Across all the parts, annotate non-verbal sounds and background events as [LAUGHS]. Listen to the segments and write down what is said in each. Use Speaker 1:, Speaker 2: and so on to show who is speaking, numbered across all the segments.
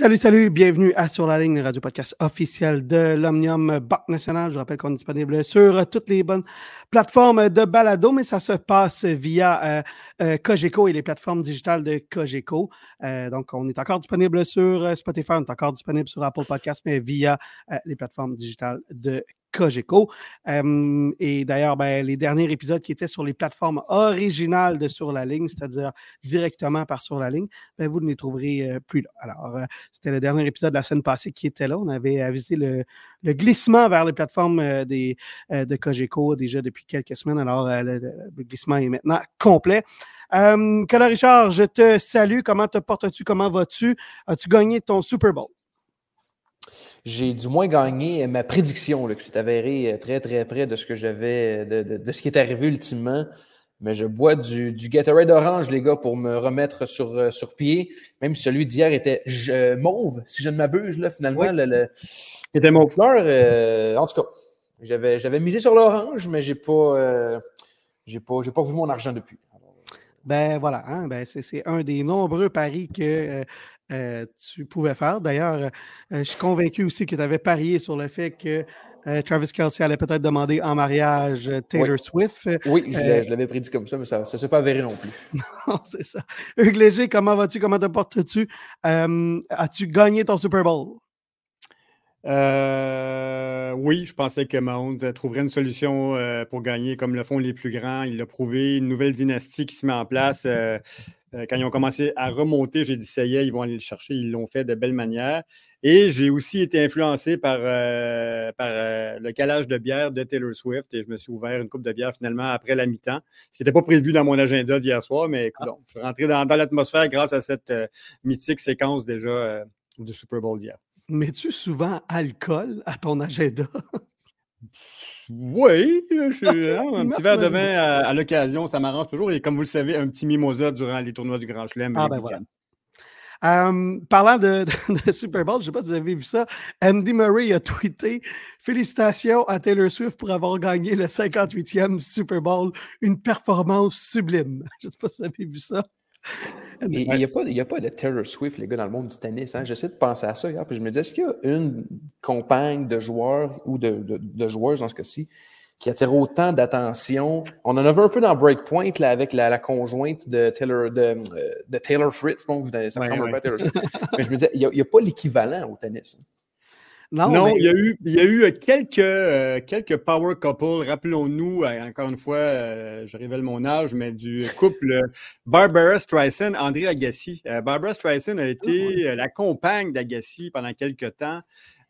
Speaker 1: Salut, salut, bienvenue à Sur la ligne, le radio podcast officiel de l'Omnium Banque Nationale. Je rappelle qu'on est disponible sur toutes les bonnes plateformes de balado, mais ça se passe via euh, euh, Cogeco et les plateformes digitales de Cogeco. Euh, donc, on est encore disponible sur Spotify, on est encore disponible sur Apple Podcast, mais via les plateformes digitales de Cogeco. et d'ailleurs, ben, les derniers épisodes qui étaient sur les plateformes originales de Sur la ligne, c'est-à-dire directement par Sur la ligne, ben, vous ne les trouverez plus là. Alors, c'était le dernier épisode de la semaine passée qui était là. On avait avisé le, glissement vers les plateformes des, de Cogeco déjà depuis quelques semaines. Alors, le, glissement est maintenant complet. Euh, Richard, je te salue. Comment te portes-tu? Comment vas-tu? As-tu gagné ton Super Bowl?
Speaker 2: J'ai du moins gagné ma prédiction, là, qui s'est avérée euh, très, très près de ce que j'avais, de, ce qui est arrivé ultimement. Mais je bois du, du Gatorade orange, les gars, pour me remettre sur, euh, sur pied. Même celui d'hier était mauve, si je ne m'abuse, là, finalement. Le, Il était mauve fleur. en tout cas, j'avais, j'avais misé sur l'orange, mais j'ai pas, euh, j'ai pas, j'ai pas vu mon argent depuis.
Speaker 1: Ben voilà, hein, ben c'est, un des nombreux paris que euh, tu pouvais faire. D'ailleurs, euh, je suis convaincu aussi que tu avais parié sur le fait que euh, Travis Kelsey allait peut-être demander en mariage Taylor Swift.
Speaker 2: Oui, je l'avais prédit comme ça, mais ça ne s'est pas avéré non plus. [LAUGHS]
Speaker 1: non, c'est ça. Hugues Léger, comment vas-tu? Comment te portes-tu? as-tu gagné ton Super Bowl?
Speaker 3: oui, je pensais que Mahomes trouverait une solution pour gagner comme le font les plus grands. Il l'a prouvé, une nouvelle dynastie qui se met en place. Euh, quand ils ont commencé à remonter, j'ai dit ça y est, ils vont aller le chercher. Ils l'ont fait de belle manière. Et j'ai aussi été influencé par, euh, par euh, le calage de bière de Taylor Swift et je me suis ouvert une coupe de bière finalement après la mi-temps, ce qui n'était pas prévu dans mon agenda d'hier soir, mais écoute, ah. je suis rentré dans, l'atmosphère grâce à cette mythique séquence déjà du Super Bowl d'hier.
Speaker 1: Mets-tu souvent alcool à ton agenda? [LAUGHS]
Speaker 3: Oui, je, hein, un petit verre de vin à, l'occasion, ça m'arrange toujours. Et comme vous le savez, un petit mimosa durant les tournois du Grand Chelem.
Speaker 1: Ah, ben voilà. parlant de, Super Bowl, je ne sais pas si vous avez vu ça, Andy Murray a tweeté Félicitations à Taylor Swift pour avoir gagné le 58e Super Bowl, une performance sublime. Je ne sais pas si vous avez vu ça.
Speaker 2: Il n'y a, a, pas de Taylor Swift, les gars, dans le monde du tennis. Hein? J'essaie de penser à ça hier, puis je me dis, est-ce qu'il y a une compagne de joueurs ou de, de, joueuses dans ce cas-ci qui attire autant d'attention? On en avait un peu dans Breakpoint là, avec la, conjointe de Taylor, de, euh, de Taylor Fritz. Bon, ça ressemble pas Taylor Mais je me disais, il n'y a, pas l'équivalent au tennis. Hein.
Speaker 3: Non, il, y a eu, il y a eu euh, quelques, euh, quelques power couples. Rappelons-nous, euh, encore une fois, je révèle mon âge, mais du couple Barbara Streisand, André Agassi. Barbara Streisand a été ah, la compagne d'Agassi pendant quelques temps.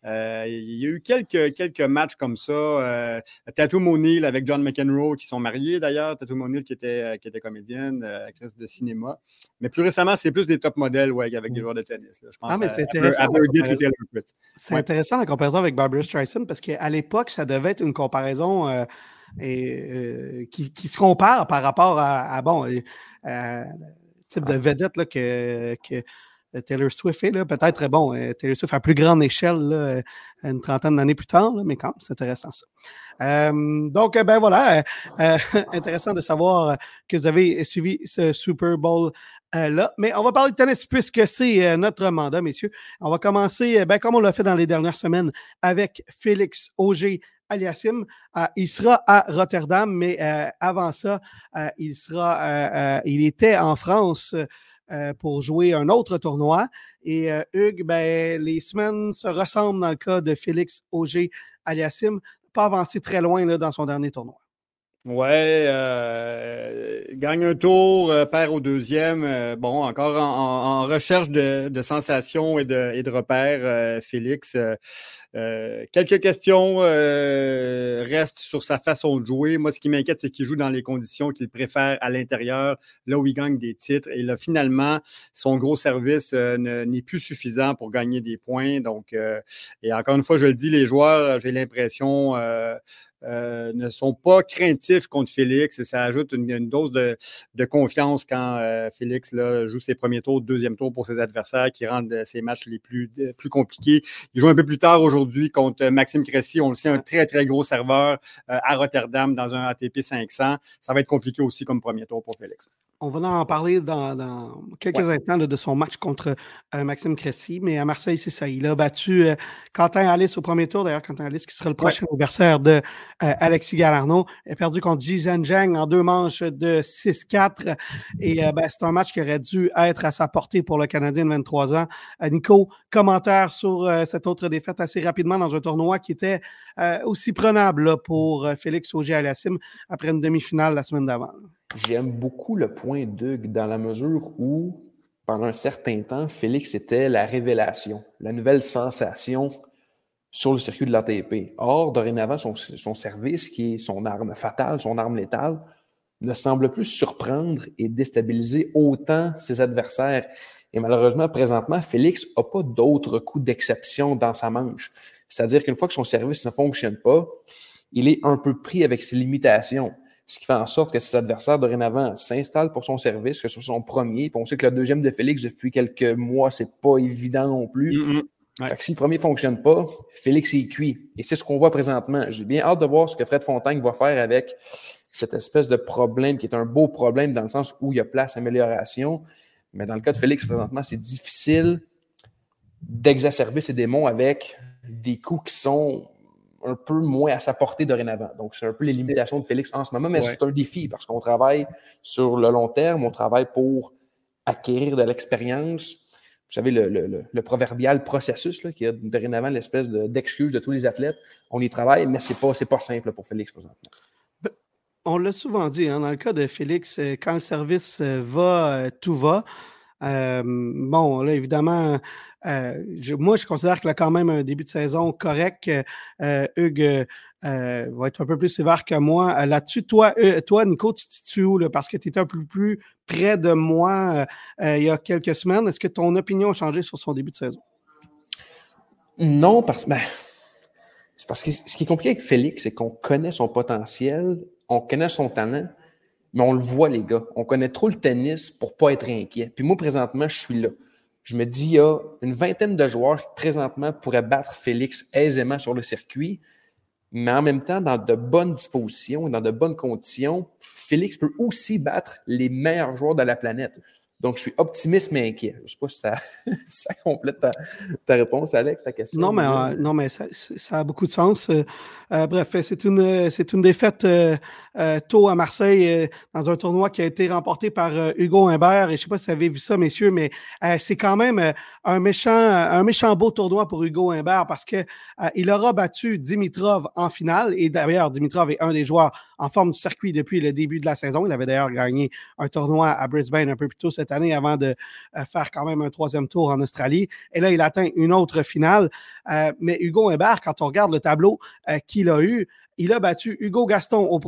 Speaker 3: Euh, il y a eu quelques, quelques matchs comme ça. Euh, Tattoo Monil avec John McEnroe, qui sont mariés d'ailleurs. Tattoo Monil qui était, euh, qui était comédienne, euh, actrice de cinéma. Mais plus récemment, c'est plus des top modèles ouais, avec des joueurs de tennis. Je pense
Speaker 1: ah, mais c'est intéressant. C'est intéressant la comparaison avec Barbara Streisand parce qu'à l'époque, ça devait être une comparaison et, qui, qui, se compare par rapport à, bon, type de vedette là, que, que Taylor Swift est, peut-être, bon, euh, Taylor Swift à plus grande échelle, euh, une trentaine d'années plus tard, mais quand même, c'est intéressant ça. donc, ben voilà, [LAUGHS] intéressant de savoir que vous avez suivi ce Super Bowl là. Mais on va parler de tennis puisque c'est notre mandat, messieurs. On va commencer, ben, comme on l'a fait dans les dernières semaines, avec Félix Auger Aliassim. il sera à Rotterdam, mais avant ça, il sera, il était en France euh, pour jouer un autre tournoi. Et euh, Hugues, ben, les semaines se ressemblent dans le cas de Félix Auger Aliassim, pas avancé très loin là, dans son dernier tournoi.
Speaker 3: Ouais, euh, gagne un tour, perd au deuxième. bon, encore en, recherche de, sensations et de, et de repères, Félix. Euh, quelques questions euh, restent sur sa façon de jouer. Moi, ce qui m'inquiète, c'est qu'il joue dans les conditions qu'il préfère à l'intérieur, là où il gagne des titres. Et là, finalement, son gros service euh, n'est plus suffisant pour gagner des points. Donc, et encore une fois, je le dis, les joueurs, j'ai l'impression, ne sont pas craintifs contre Félix et ça ajoute une, dose de, confiance quand Félix joue ses premiers tours, deuxième tour pour ses adversaires qui rendent ses matchs les plus, plus compliqués. Il joue un peu plus tard aujourd'hui contre Maxime Cressy, on le sait, un très, très gros serveur à Rotterdam dans un ATP 500. Ça va être compliqué aussi comme premier tour pour Félix.
Speaker 1: On va en parler dans, quelques instants de son match contre euh, Maxime Cressy, mais à Marseille, c'est ça. Il a battu euh, Quentin Alice au premier tour. D'ailleurs, Quentin Alice qui sera le prochain adversaire de euh, Alexis Galarno. Il a perdu contre Jizan Zhang en deux manches de 6-4. Et ben, c'est un match qui aurait dû être à sa portée pour le Canadien de 23 ans. Nico, commentaire sur cette autre défaite assez rapidement dans un tournoi qui était aussi prenable pour Félix Auger-Aliassime après une demi-finale la semaine d'avant.
Speaker 2: J'aime beaucoup le point d'Hugues dans la mesure où, pendant un certain temps, Félix était la révélation, la nouvelle sensation sur le circuit de l'ATP. Or, dorénavant, son, service, qui est son arme fatale, son arme létale, ne semble plus surprendre et déstabiliser autant ses adversaires. Et malheureusement, présentement, Félix n'a pas d'autres coups d'exception dans sa manche. C'est-à-dire qu'une fois que son service ne fonctionne pas, il est un peu pris avec ses limitations ce qui fait en sorte que ses adversaires dorénavant s'installent pour son service, que ce soit son premier. Puis on sait que le deuxième de Félix, depuis quelques mois, c'est pas évident non plus. Mm. Fait que si le premier ne fonctionne pas, Félix est cuit. Et c'est ce qu'on voit présentement. J'ai bien hâte de voir ce que Fred Fontaine va faire avec cette espèce de problème qui est un beau problème dans le sens où il y a place à amélioration. Mais dans le cas de Félix, présentement, c'est difficile d'exacerber ses démons avec des coups qui sont un peu moins à sa portée dorénavant. Donc, c'est un peu les limitations de Félix en ce moment, mais c'est un défi parce qu'on travaille sur le long terme, on travaille pour acquérir de l'expérience. Vous savez, le, proverbial processus, là, qui est dorénavant l'espèce d'excuse de, tous les athlètes, on y travaille, mais ce n'est pas, pas simple pour Félix présentement.
Speaker 1: On l'a souvent dit, hein, dans le cas de Félix, euh, quand le service euh, va, euh, tout va. Bon, là, évidemment, euh, moi, je considère qu'il a quand même un début de saison correct. Euh, Hugues euh, va être un peu plus sévère que moi. Là-dessus, toi, toi, Nico, tu te situes où? parce que tu étais un peu plus près de moi il y a quelques semaines. Est-ce que ton opinion a changé sur son début de saison?
Speaker 2: Non, parce que ben, c'est parce que ce qui est compliqué avec Félix, c'est qu'on connaît son potentiel, on connaît son talent, mais on le voit, les gars. On connaît trop le tennis pour pas être inquiet. Puis moi, présentement, je suis là je me dis, il y a une vingtaine de joueurs qui présentement pourraient battre Félix aisément sur le circuit, mais en même temps, dans de bonnes dispositions et dans de bonnes conditions, Félix peut aussi battre les meilleurs joueurs de la planète. Donc, je suis optimiste mais inquiet. Je ne sais pas si ça, [LAUGHS] complète ta, réponse, Alex, ta question.
Speaker 1: Non, mais, euh, non, mais ça, a beaucoup de sens. Euh, euh, bref, c'est une, c'est une défaite tôt à Marseille dans un tournoi qui a été remporté par Hugo Humbert. Et je ne sais pas si vous avez vu ça, messieurs, mais c'est quand même un, méchant, un méchant beau tournoi pour Hugo Humbert parce qu'il aura battu Dimitrov en finale. Et d'ailleurs, Dimitrov est un des joueurs en forme du circuit depuis le début de la saison. Il avait d'ailleurs gagné un tournoi à Brisbane un peu plus tôt cette année avant de euh, faire quand même un troisième tour en Australie. Et là, il atteint une autre finale. Euh, mais Hugo Hébert, quand on regarde le tableau euh, qu'il a eu, il a battu Hugo Gaston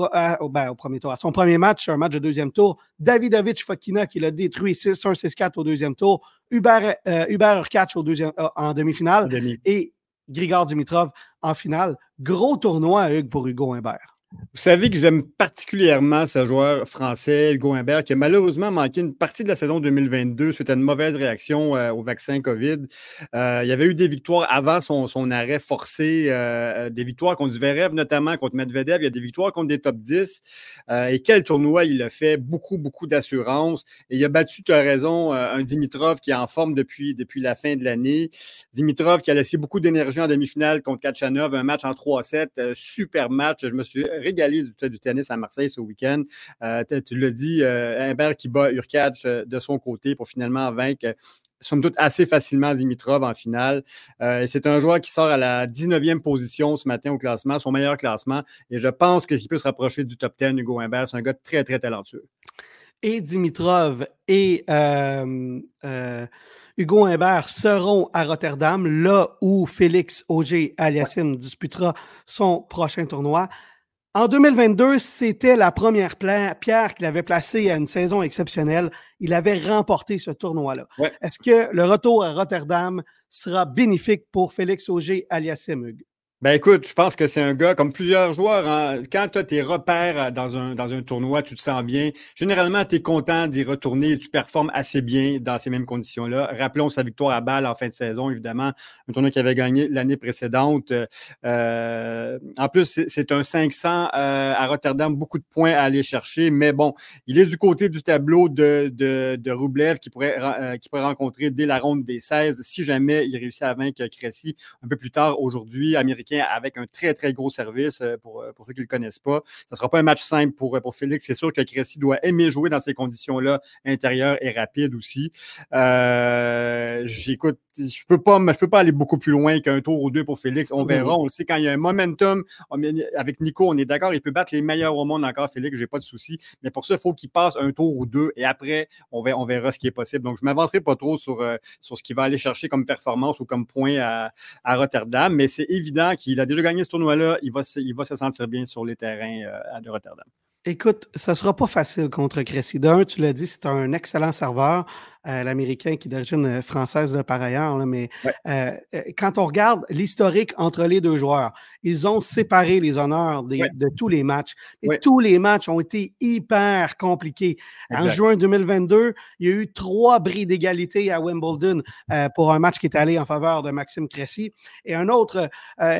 Speaker 1: ben, au, premier tour, à son premier match, un match de deuxième tour. Davidovich Fokina qui l'a détruit 6-1, 6-4 au deuxième tour. Hubert, Hubert au deuxième, en demi-finale. Et Grigor Dimitrov en finale. Gros tournoi, Hugues, pour Hugo Humbert.
Speaker 3: Vous savez que j'aime particulièrement ce joueur français, Hugo Humbert, qui a malheureusement manqué une partie de la saison 2022 suite à une mauvaise réaction euh, au vaccin COVID. Euh, il y avait eu des victoires avant son, arrêt forcé, euh, des victoires contre Zverev, notamment contre Medvedev. Il y a des victoires contre des top 10. et quel tournoi il a fait, beaucoup, beaucoup d'assurance. Et il a battu, tu as raison, un Dimitrov qui est en forme depuis, depuis la fin de l'année. Dimitrov qui a laissé beaucoup d'énergie en demi-finale contre Kachanov, un match en 3-7, super match. Je me suis régalé du, tennis à Marseille ce week-end. Euh, tu l'as dit, euh, qui bat Urkach euh, de son côté pour finalement vaincre somme toute assez facilement Dimitrov en finale. c'est un joueur qui sort à la 19e position ce matin au classement, son meilleur classement. Et je pense qu'il peut se rapprocher du top 10, Hugo Humbert. C'est un gars très, très talentueux.
Speaker 1: Et Dimitrov et Hugo Humbert seront à Rotterdam, là où Félix Auger Aliassim disputera son prochain tournoi. En 2022, c'était la première pierre qu'il avait placée à une saison exceptionnelle. Il avait remporté ce tournoi-là. Est-ce que le retour à Rotterdam sera bénéfique pour Félix Auger alias Hugues?
Speaker 3: Ben écoute, je pense que c'est un gars comme plusieurs joueurs. Hein, quand tu as tes repères euh, dans un, dans un tournoi, tu te sens bien. Généralement, tu es content d'y retourner et tu performes assez bien dans ces mêmes conditions-là. Rappelons sa victoire à balle en fin de saison, évidemment, un tournoi qu'il avait gagné l'année précédente. Euh, en plus, c'est un 500 euh, à Rotterdam, beaucoup de points à aller chercher. Mais bon, il est du côté du tableau de, de, de Roublev qui pourrait, qui pourrait rencontrer dès la ronde des 16 si jamais il réussit à vaincre Cressy un peu plus tard aujourd'hui, américain avec un très, très gros service euh, pour, euh, pour ceux qui ne le connaissent pas. Ce ne sera pas un match simple pour, euh, pour Félix. C'est sûr que Cressy doit aimer jouer dans ces conditions-là, intérieures et rapides aussi. J'écoute, je ne peux, pas, je peux pas aller beaucoup plus loin qu'un tour ou deux pour Félix. On verra. On le sait, quand il y a un momentum, avec Nico, on est d'accord, il peut battre les meilleurs au monde encore, Félix, j'ai pas de souci. Mais pour ça, il faut qu'il passe un tour ou deux et après, on verra, on verra ce qui est possible. Donc, je ne m'avancerai pas trop sur, sur ce qu'il va aller chercher comme performance ou comme point à, à Rotterdam, mais c'est évident il a déjà gagné ce tournoi-là, il va, il va se sentir bien sur les terrains euh, de Rotterdam.
Speaker 1: Écoute, ça ne sera pas facile contre Cressy. D'un, tu l'as dit, c'est un excellent serveur. Euh, l'Américain qui est d'origine euh, française par ailleurs. mais euh, quand on regarde l'historique entre les deux joueurs, ils ont séparé les honneurs de tous les matchs. Et tous les matchs ont été hyper compliqués. En juin 2022, il y a eu trois bris d'égalité à Wimbledon pour un match qui est allé en faveur de Maxime Cressy. Et un autre,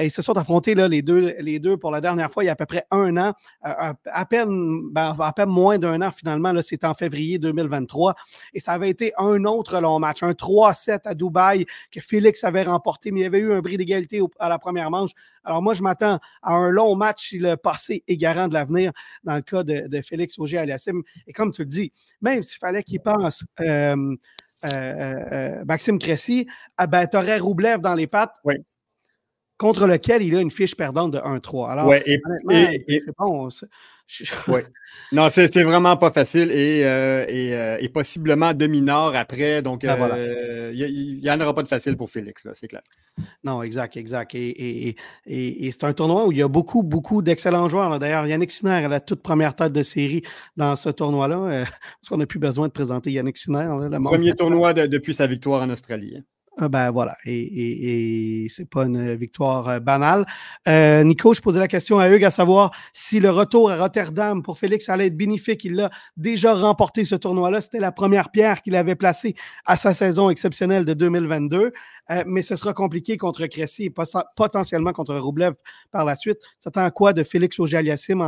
Speaker 1: ils se sont affrontés là, les, deux, les deux pour la dernière fois il y a à peu près un an, à, peine, ben, à peine moins d'un an finalement. C'était en février 2023. Et ça avait été un autre long match, un 3-7 à Dubaï que Félix avait remporté, mais il y avait eu un bris d'égalité à la première manche. Alors moi, je m'attends à un long match si le passé est garant de l'avenir dans le cas de, Félix Auger-Aliassime. Et comme tu le dis, même s'il fallait qu'il pense euh, euh, euh, Maxime Cressy, ah ben, tu aurais Roublev dans les pattes. Contre lequel il a une fiche perdante de 1-3. Alors,
Speaker 3: ouais, et, oui. Non, c'est vraiment pas facile et, euh, euh, et, possiblement demi-nord après. Donc, ben, euh, il n'y en aura pas de facile pour Félix, c'est clair.
Speaker 1: Non, exact, exact. Et, c'est un tournoi où il y a beaucoup, beaucoup d'excellents joueurs. D'ailleurs, Yannick Sinner la toute première tête de série dans ce tournoi-là. parce qu'on n'a plus besoin de présenter Yannick Sinner.
Speaker 3: le premier tournoi depuis sa victoire en Australie. Hein.
Speaker 1: Ah, ben voilà, et, et, c'est pas une victoire euh, banale. Euh, Nico, je posais la question à Hugues à savoir si le retour à Rotterdam pour Félix allait être bénéfique. Il a déjà remporté ce tournoi-là. C'était la première pierre qu'il avait placée à sa saison exceptionnelle de 2022. Euh, mais ce sera compliqué contre Cressy et potentiellement contre Roublev par la suite. Ça à quoi de Félix Auger-Aliassime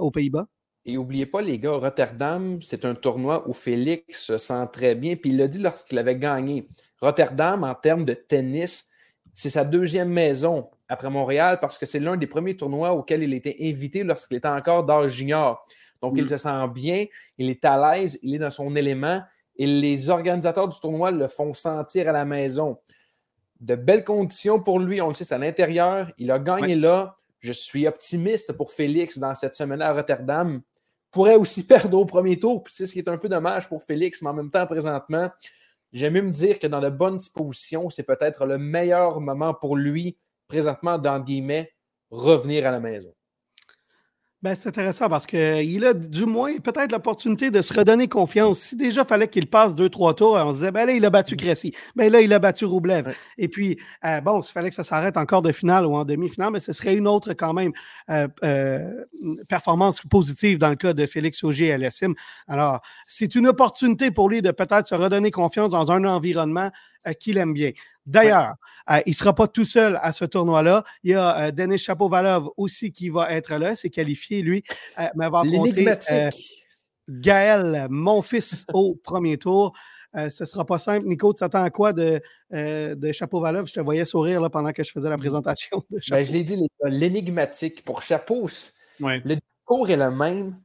Speaker 1: aux Pays-Bas?
Speaker 2: Et n'oubliez pas, les gars, Rotterdam, c'est un tournoi où Félix se sent très bien. Puis il l'a dit lorsqu'il avait gagné. Rotterdam, en termes de tennis, c'est sa deuxième maison après Montréal parce que c'est l'un des premiers tournois auxquels il était invité lorsqu'il était encore d'âge junior. Donc, il mm. se sent bien, il est à l'aise, il est dans son élément et les organisateurs du tournoi le font sentir à la maison. De belles conditions pour lui, on le sait, c'est à l'intérieur. Il a gagné là. Je suis optimiste pour Félix dans cette semaine à Rotterdam. Pourrait aussi [LAUGHS] perdre au premier tour, c'est ce qui est un peu dommage pour Félix, mais en même temps, présentement, J'aime mieux me dire que dans de bonnes dispositions, c'est peut-être le meilleur moment pour lui, présentement, dans guillemets, revenir à la maison.
Speaker 1: Ben, c'est intéressant parce qu'il a du moins peut-être l'opportunité de se redonner confiance. Si déjà fallait qu'il passe deux, trois tours, on se disait, ben là, il a battu Cressy. Ben là, il a battu Roublev. Et puis, euh, bon, s'il fallait que ça s'arrête encore de finale ou en demi-finale, mais ce serait une autre quand même euh, euh, performance positive dans le cas de Félix Auger et Alessim. Alors, c'est une opportunité pour lui de peut-être se redonner confiance dans un environnement qu'il aime bien. D'ailleurs, euh, il ne sera pas tout seul à ce tournoi-là. Il y a euh, Denis Chapovalov aussi qui va être là. C'est qualifié, lui. Euh, mais va affronter Gaël, mon fils, [LAUGHS] au premier tour. ce ne sera pas simple. Nico, tu t'attends à quoi de, de Chapovalov? Je te voyais sourire là, pendant que je faisais la présentation.
Speaker 2: Ben, je l'ai dit, l'énigmatique. Pour Chapeau, le discours est le même.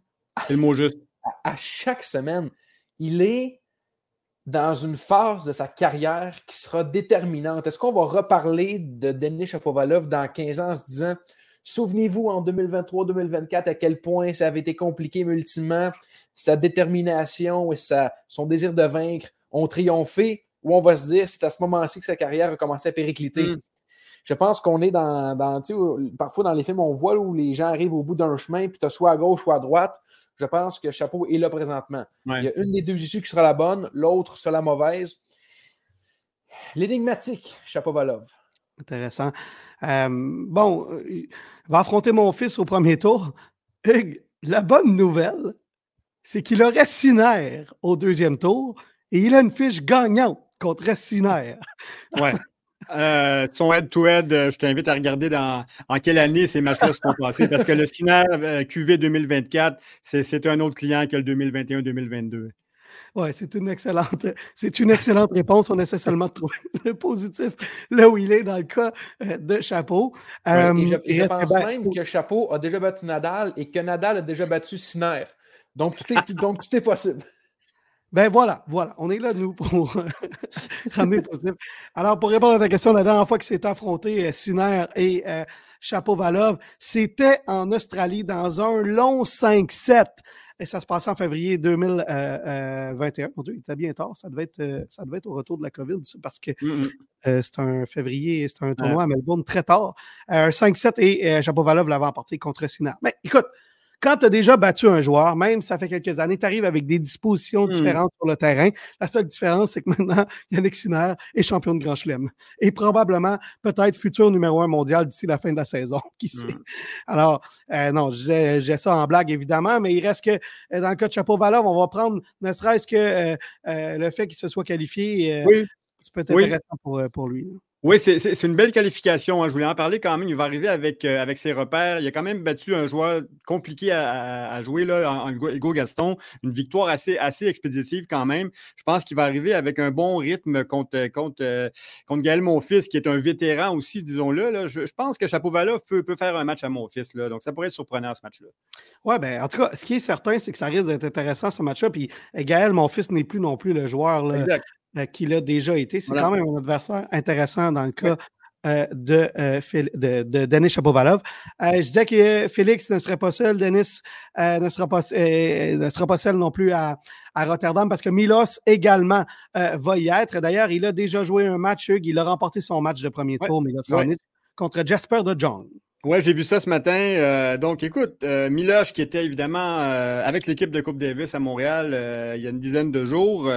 Speaker 3: C'est le mot juste.
Speaker 2: à chaque semaine. Il est dans une phase de sa carrière qui sera déterminante. Est-ce qu'on va reparler de Denis Chapovalov dans 15 ans en se disant Souvenez-vous en 2023-2024 à quel point ça avait été compliqué, mais ultimement, sa détermination et sa, son désir de vaincre ont triomphé, ou on va se dire c'est à ce moment-ci que sa carrière a commencé à péricliter? Mm. Je pense qu'on est dans, dans parfois dans les films, on voit où les gens arrivent au bout d'un chemin, puis tu as soit à gauche, soit à droite. Je pense que Chapeau est là présentement. Il y a une des deux issues qui sera la bonne, l'autre sera la mauvaise. L'énigmatique, Chapeau Valov.
Speaker 1: Intéressant. bon, il va affronter mon fils au premier tour. Hugues, la bonne nouvelle, c'est qu'il aurait Siner au deuxième tour et il a une fiche gagnante contre.
Speaker 3: Ouais. [LAUGHS] Euh, son head-to-head, euh, je t'invite à regarder dans, en quelle année ces matchs-là sont passés parce que le euh, QV 2024, c'est un autre client que le 2021-2022.
Speaker 1: Oui, c'est une excellente, c'est une excellente réponse. On essaie seulement de trouver [LAUGHS] le positif là où il est dans le cas de Chapeau.
Speaker 2: je, pense même que Chapeau a déjà battu Nadal et que Nadal a déjà battu Siner. Donc tout est, donc, tout est possible.
Speaker 1: Ben voilà, voilà. On est là, nous, pour [LAUGHS] ramener possible. Alors, pour répondre à ta question, la dernière fois que s'est affronté euh, Siner et euh, Chapeau Valov, c'était en Australie dans un long 5-7. Et ça se passait en février 2021. Euh, Mon Dieu, il était bien tard. Ça devait être, ça devait être au retour de la COVID, parce que mm, mm. c'est un février, c'est un tournoi à Melbourne très tard. un 5-7 et Chapeau Valov l'avait emporté contre Siner. Mais écoute, quand tu as déjà battu un joueur, même si ça fait quelques années, tu arrives avec des dispositions hmm. différentes sur le terrain. La seule différence, c'est que maintenant, [LAUGHS] Yannick Sinner est champion de Grand Chelem. Et probablement, peut-être futur numéro un mondial d'ici la fin de la saison. [LAUGHS] Qui sait? Hmm. Alors, euh, non, j'ai ça en blague, évidemment, mais il reste que euh, dans le cas de Chapeau Valov, on va prendre ne serait-ce que euh, le fait qu'il se soit qualifié. oui. C'est peut-être intéressant pour, pour lui.
Speaker 3: Oui, c'est une belle qualification. Hein. Je voulais en parler quand même. Il va arriver avec, euh, avec ses repères. Il a quand même battu un joueur compliqué à, jouer, là, en, Hugo Gaston. Une victoire assez, assez expéditive quand même. Je pense qu'il va arriver avec un bon rythme contre, contre, euh, contre Gaël Monfils, qui est un vétéran aussi, disons-le. Je, pense que Chapeau-Valov peut, peut faire un match à Monfils. Là. Donc, ça pourrait être surprenant, ce match-là.
Speaker 1: Oui, ben, en tout cas, ce qui est certain, c'est que ça risque d'être intéressant, ce match-là. Puis Gaël Monfils n'est plus non plus le joueur. Là, euh, qu'il a déjà été. C'est quand même un adversaire intéressant dans le cas euh, de, euh, de, Denis Chapovalov. je disais que Félix ne serait pas seul, Denis ne, sera pas, ne sera pas seul non plus à, Rotterdam parce que Milos également va y être. D'ailleurs, il a déjà joué un match, Hugues, il a remporté son match de premier tour, Milos contre Jasper de John.
Speaker 3: Oui, j'ai vu ça ce matin. Euh, donc, écoute, euh, Miloche, qui était évidemment euh, avec l'équipe de Coupe Davis à Montréal il y a une dizaine de jours,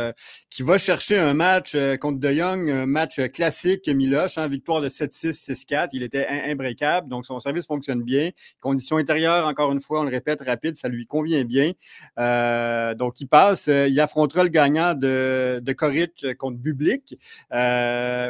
Speaker 3: qui va chercher un match contre De Young, un match classique Miloche, hein, victoire de 7-6, 6-4. Il était imbrécable, donc son service fonctionne bien. Conditions intérieures, encore une fois, on le répète, rapide, ça lui convient bien. donc, il passe. il affrontera le gagnant de, de Coric contre Bublik.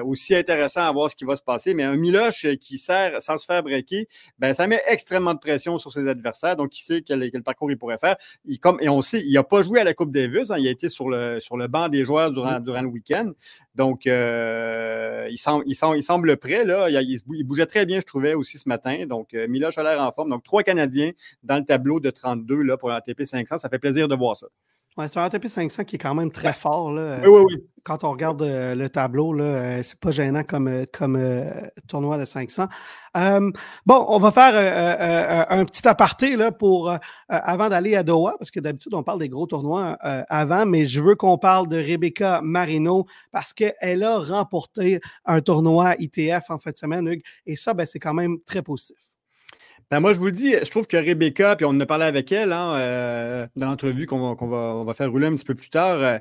Speaker 3: aussi intéressant à voir ce qui va se passer. Mais un Miloche qui sert sans se faire breaker, ben, ça met extrêmement de pression sur ses adversaires. Donc, il sait quel, quel parcours il pourrait faire. Il, comme, et on sait, il n'a pas joué à la Coupe Davis. Hein, il a été sur le, sur le banc des joueurs durant, durant le week-end. Donc, euh, il, semble, il, semble, il semble prêt. Là. Il, bougeait très bien, je trouvais, aussi ce matin. Donc, euh, Miloche a l'air en forme. Donc, trois Canadiens dans le tableau de 32 là, pour la TP 500. Ça fait plaisir de voir ça.
Speaker 1: Ouais, c'est un ATP 500 qui est quand même très fort. Là.
Speaker 3: Oui, oui, oui.
Speaker 1: Quand on regarde euh, le tableau, là, euh, c'est pas gênant comme, euh, comme tournoi de 500. bon, on va faire un petit aparté là, pour, avant d'aller à Doha, parce que d'habitude, on parle des gros tournois avant, mais je veux qu'on parle de Rebecca Marino parce qu'elle a remporté un tournoi ITF en fin de semaine, Hugues, et ça, ben, c'est quand même très positif.
Speaker 3: Ben moi, je vous le dis, je trouve que Rebecca, puis on en a parlé avec elle hein, euh, dans l'entrevue qu'on va, faire rouler un petit peu plus tard. Euh,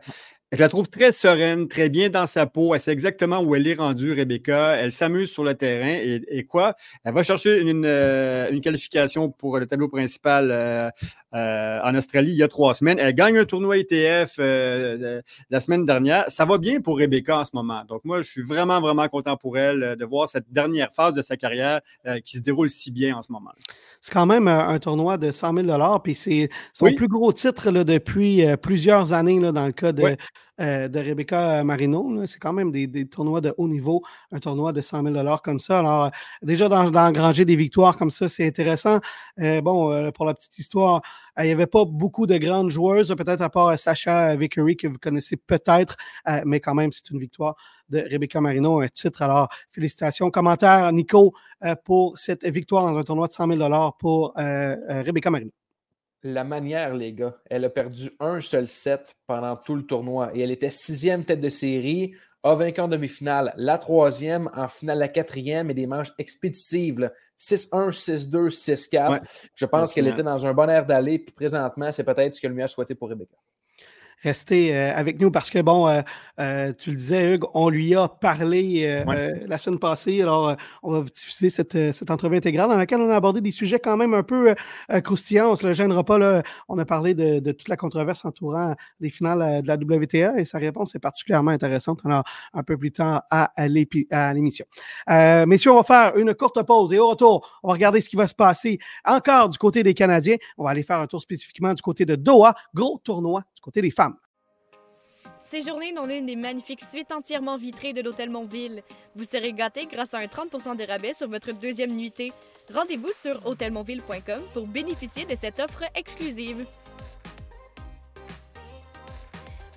Speaker 3: je la trouve très sereine, très bien dans sa peau. Elle sait exactement où elle est rendue, Rebecca. Elle s'amuse sur le terrain. Et, quoi? Elle va chercher une, euh, une, qualification pour le tableau principal euh, euh, en Australie il y a trois semaines. Elle gagne un tournoi ETF la semaine dernière. Ça va bien pour Rebecca en ce moment. Donc, moi, je suis vraiment, vraiment content pour elle de voir cette dernière phase de sa carrière qui se déroule si bien en ce moment.
Speaker 1: C'est quand même un, tournoi de 100 000 puis c'est son plus gros titre là, depuis plusieurs années là, dans le cas de, euh, de Rebecca Marino. C'est quand même des, tournois de haut niveau, un tournoi de 100 000 comme ça. Alors, déjà d'engranger des victoires comme ça, c'est intéressant. Euh, bon, euh, pour la petite histoire, il n'y avait pas beaucoup de grandes joueuses, peut-être à part Sacha Vickery, que vous connaissez peut-être, mais quand même, c'est une victoire de Rebecca Marino, un titre. Alors, félicitations. Commentaire, Nico, pour cette victoire dans un tournoi de 100 000 pour Rebecca Marino
Speaker 2: la manière, les gars. Elle a perdu un seul set pendant tout le tournoi et elle était sixième tête de série, a vaincu en demi-finale, la troisième, en finale la quatrième et des manches expéditives. 6-1, 6-2, 6-4. Je pense qu'elle était dans un bon air d'aller, puis présentement, c'est peut-être ce que le mieux a souhaité pour Rebecca.
Speaker 1: Rester avec nous parce que, bon, tu le disais, Hugues, on lui a parlé la semaine passée. Alors, on va diffuser cette, cette, entrevue intégrale dans laquelle on a abordé des sujets quand même un peu croustillants. On ne se le gênera pas. Là. On a parlé de, de, toute la controverse entourant les finales de la WTA et sa réponse est particulièrement intéressante. On a un peu plus de temps à, à l'émission. messieurs, on va faire une courte pause et au retour, on va regarder ce qui va se passer encore du côté des Canadiens. On va aller faire un tour spécifiquement du côté de Doha, gros tournoi côté des femmes.
Speaker 4: Séjournez dans l'une des magnifiques suites entièrement vitrées de l'Hôtel Montville. Vous serez gâté grâce à un 30% de rabais sur votre deuxième nuitée. Rendez-vous sur hôtelmontville.com pour bénéficier de cette offre exclusive.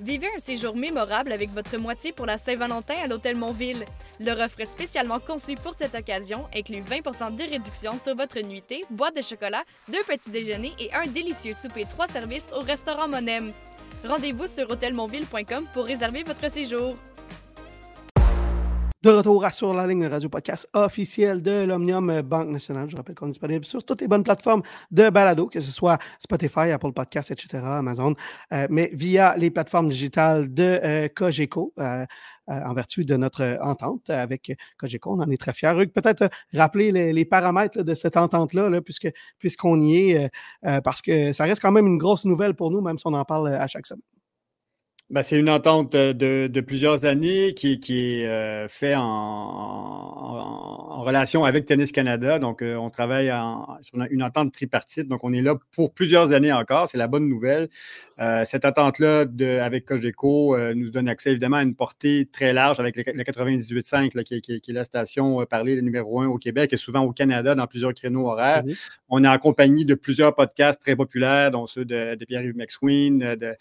Speaker 4: Vivez un séjour mémorable avec votre moitié pour la Saint-Valentin à l'Hôtel Montville. Leur offre spécialement conçue pour cette occasion inclut 20% de réduction sur votre nuitée, boîte de chocolat, deux petits déjeuners et un délicieux souper trois services au restaurant Monem. Rendez-vous sur hôtelmontville.com pour réserver votre séjour.
Speaker 1: De retour à Sur la ligne, radio podcast officiel de l'Omnium Banque Nationale. Je rappelle qu'on est disponible sur toutes les bonnes plateformes de balado, que ce soit Spotify, Apple Podcasts, etc., Amazon, euh, mais via les plateformes digitales de euh, Cogeco. Euh, en vertu de notre entente avec Cogeco. On en est très fiers. Peut-être rappeler les, paramètres de cette entente-là, puisque, puisqu'on y est, parce que ça reste quand même une grosse nouvelle pour nous, même si on en parle à chaque semaine.
Speaker 3: Ben, c'est une entente de, de, plusieurs années qui, qui est euh, faite en, en, relation avec Tennis Canada. Donc, euh, on travaille en, sur une entente tripartite. Donc, on est là pour plusieurs années encore. C'est la bonne nouvelle. Euh, cette attente-là avec Cogeco nous donne accès évidemment à une portée très large avec le, 98.5, qui, qui, qui, est la station parlée le numéro un au Québec et souvent au Canada dans plusieurs créneaux horaires. On est en compagnie de plusieurs podcasts très populaires, dont ceux de, de Pierre-Yves McSween, de,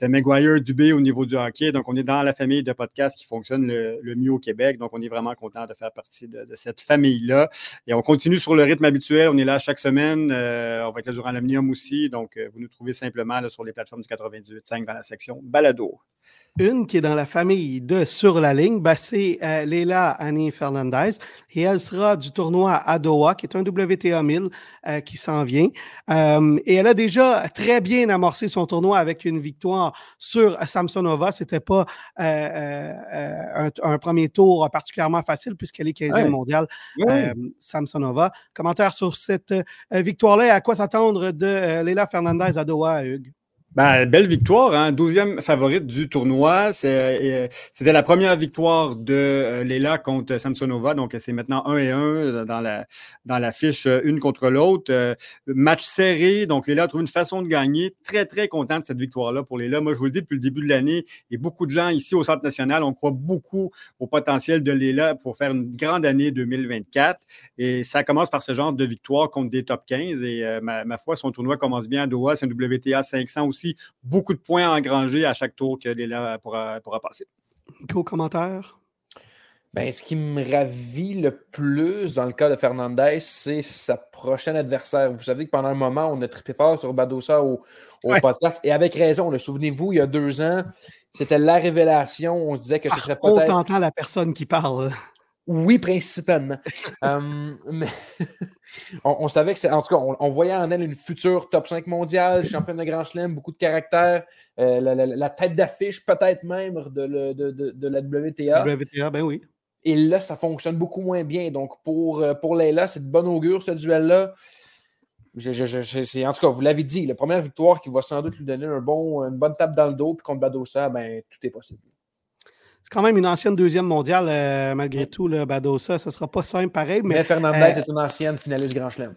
Speaker 3: de Maguire Dubé au niveau du hockey. Donc, on est dans la famille de podcasts qui fonctionne le, mieux au Québec. Donc, on est vraiment content de faire partie de, cette famille-là. Et on continue sur le rythme habituel. On est là chaque semaine. Euh, on va être là durant l'Omnium aussi. Donc, euh, vous nous trouvez simplement sur les plateformes du 98.5 dans la section Balado.
Speaker 1: Une qui est dans la famille de Sur la ligne, ben, c'est euh, Leila Annie Fernandez. Et elle sera du tournoi à Doha, qui est un WTA 1000 euh, qui s'en vient. Euh, et elle a déjà très bien amorcé son tournoi avec une victoire sur Samsonova. Ce n'était pas un, premier tour particulièrement facile puisqu'elle est 15e mondiale, Samsonova. Commentaire sur cette victoire-là à quoi s'attendre de Leila Fernandez à Doha, Hugues?
Speaker 3: Ben, belle victoire, hein? 12e favorite du tournoi. Euh, c'était la première victoire de euh, Leila contre Samsonova, donc c'est maintenant 1 et 1 dans la, euh, une contre l'autre. match serré, donc Leila a trouvé une façon de gagner. Très, très content de cette victoire-là pour Leila. Moi, je vous le dis depuis le début de l'année, et beaucoup de gens ici au Centre national, on croit beaucoup au potentiel de Leila pour faire une grande année 2024. Et ça commence par ce genre de victoire contre des top 15. Et ma, ma foi, son tournoi commence bien à Doha. C'est un WTA 500 aussi beaucoup de points engrangés à chaque tour que Léla pourra, pourra passer.
Speaker 1: Gros commentaire?
Speaker 2: Ben, ce qui me ravit le plus dans le cas de Fernandez, c'est sa prochaine adversaire. Vous savez que pendant un moment, on a trippé fort sur Badosa au, podcast, et avec raison. Souvenez-vous, il y a deux ans, c'était la révélation. On se disait que ce ah, serait peut-être.
Speaker 1: On entend la personne qui parle.
Speaker 2: Oui, principalement. [LAUGHS] Euh, mais [LAUGHS] on, savait que c'est. En tout cas, on, voyait en elle une future top 5 mondiale, championne de Grand Chelem, beaucoup de caractère, euh, la, tête d'affiche, peut-être même de, de, la WTA.
Speaker 1: WTA, ben oui.
Speaker 2: Et là, ça fonctionne beaucoup moins bien. Donc, pour, euh, pour Leila, c'est de bon augure, ce duel-là. en tout cas, vous l'avez dit, la première victoire qui va sans doute lui donner un bon, une bonne tape dans le dos, puis contre Badosa, ben, tout est possible
Speaker 1: quand même une ancienne deuxième mondiale, euh, malgré tout, le Badosa. Ce ne sera pas simple pareil. Mais,
Speaker 2: Fernandez euh, est une ancienne finaliste Grand Chelem.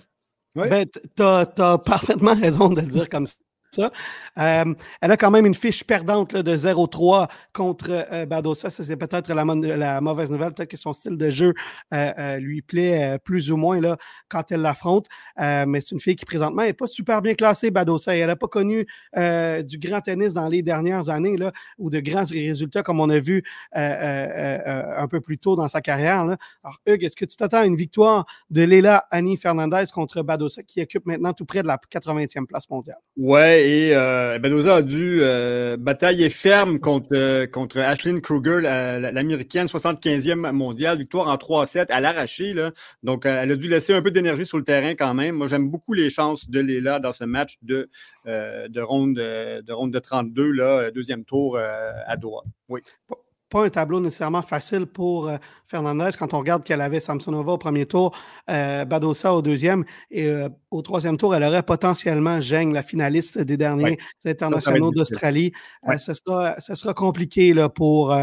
Speaker 1: Ben, tu as, [LAUGHS] parfaitement raison de le dire comme ça ça. Euh, elle a quand même une fiche perdante de 0-3 contre euh, Badosa. Ça, c'est peut-être la, mauvaise nouvelle. Peut-être que son style de jeu euh, lui plaît plus ou moins là, quand elle l'affronte. mais c'est une fille qui, présentement, n'est pas super bien classée, Badosa. elle n'a pas connu du grand tennis dans les dernières années là, ou de grands résultats comme on a vu un peu plus tôt dans sa carrière. Alors, Hugues, est-ce que tu t'attends à une victoire de Leila Annie Fernandez contre Badosa qui occupe maintenant tout près de la 80e place mondiale?
Speaker 3: Ouais, et euh, a dû euh, batailler ferme contre, contre Ashlyn Kruger, l'américaine, 75e mondiale, victoire en 3-7 à l'arraché. Donc, elle a dû laisser un peu d'énergie sur le terrain quand même. Moi, j'aime beaucoup les chances de Léla dans ce match de, de, ronde, de ronde de 32, là, deuxième tour à Doha. Oui
Speaker 1: pas un tableau nécessairement facile pour euh, Fernandez quand on regarde qu'elle avait Samsonova au premier tour, euh, Badosa au deuxième et euh, au troisième tour, elle aurait potentiellement Geng, la finaliste des derniers internationaux d'Australie. ce, sera, ce, sera, compliqué là, pour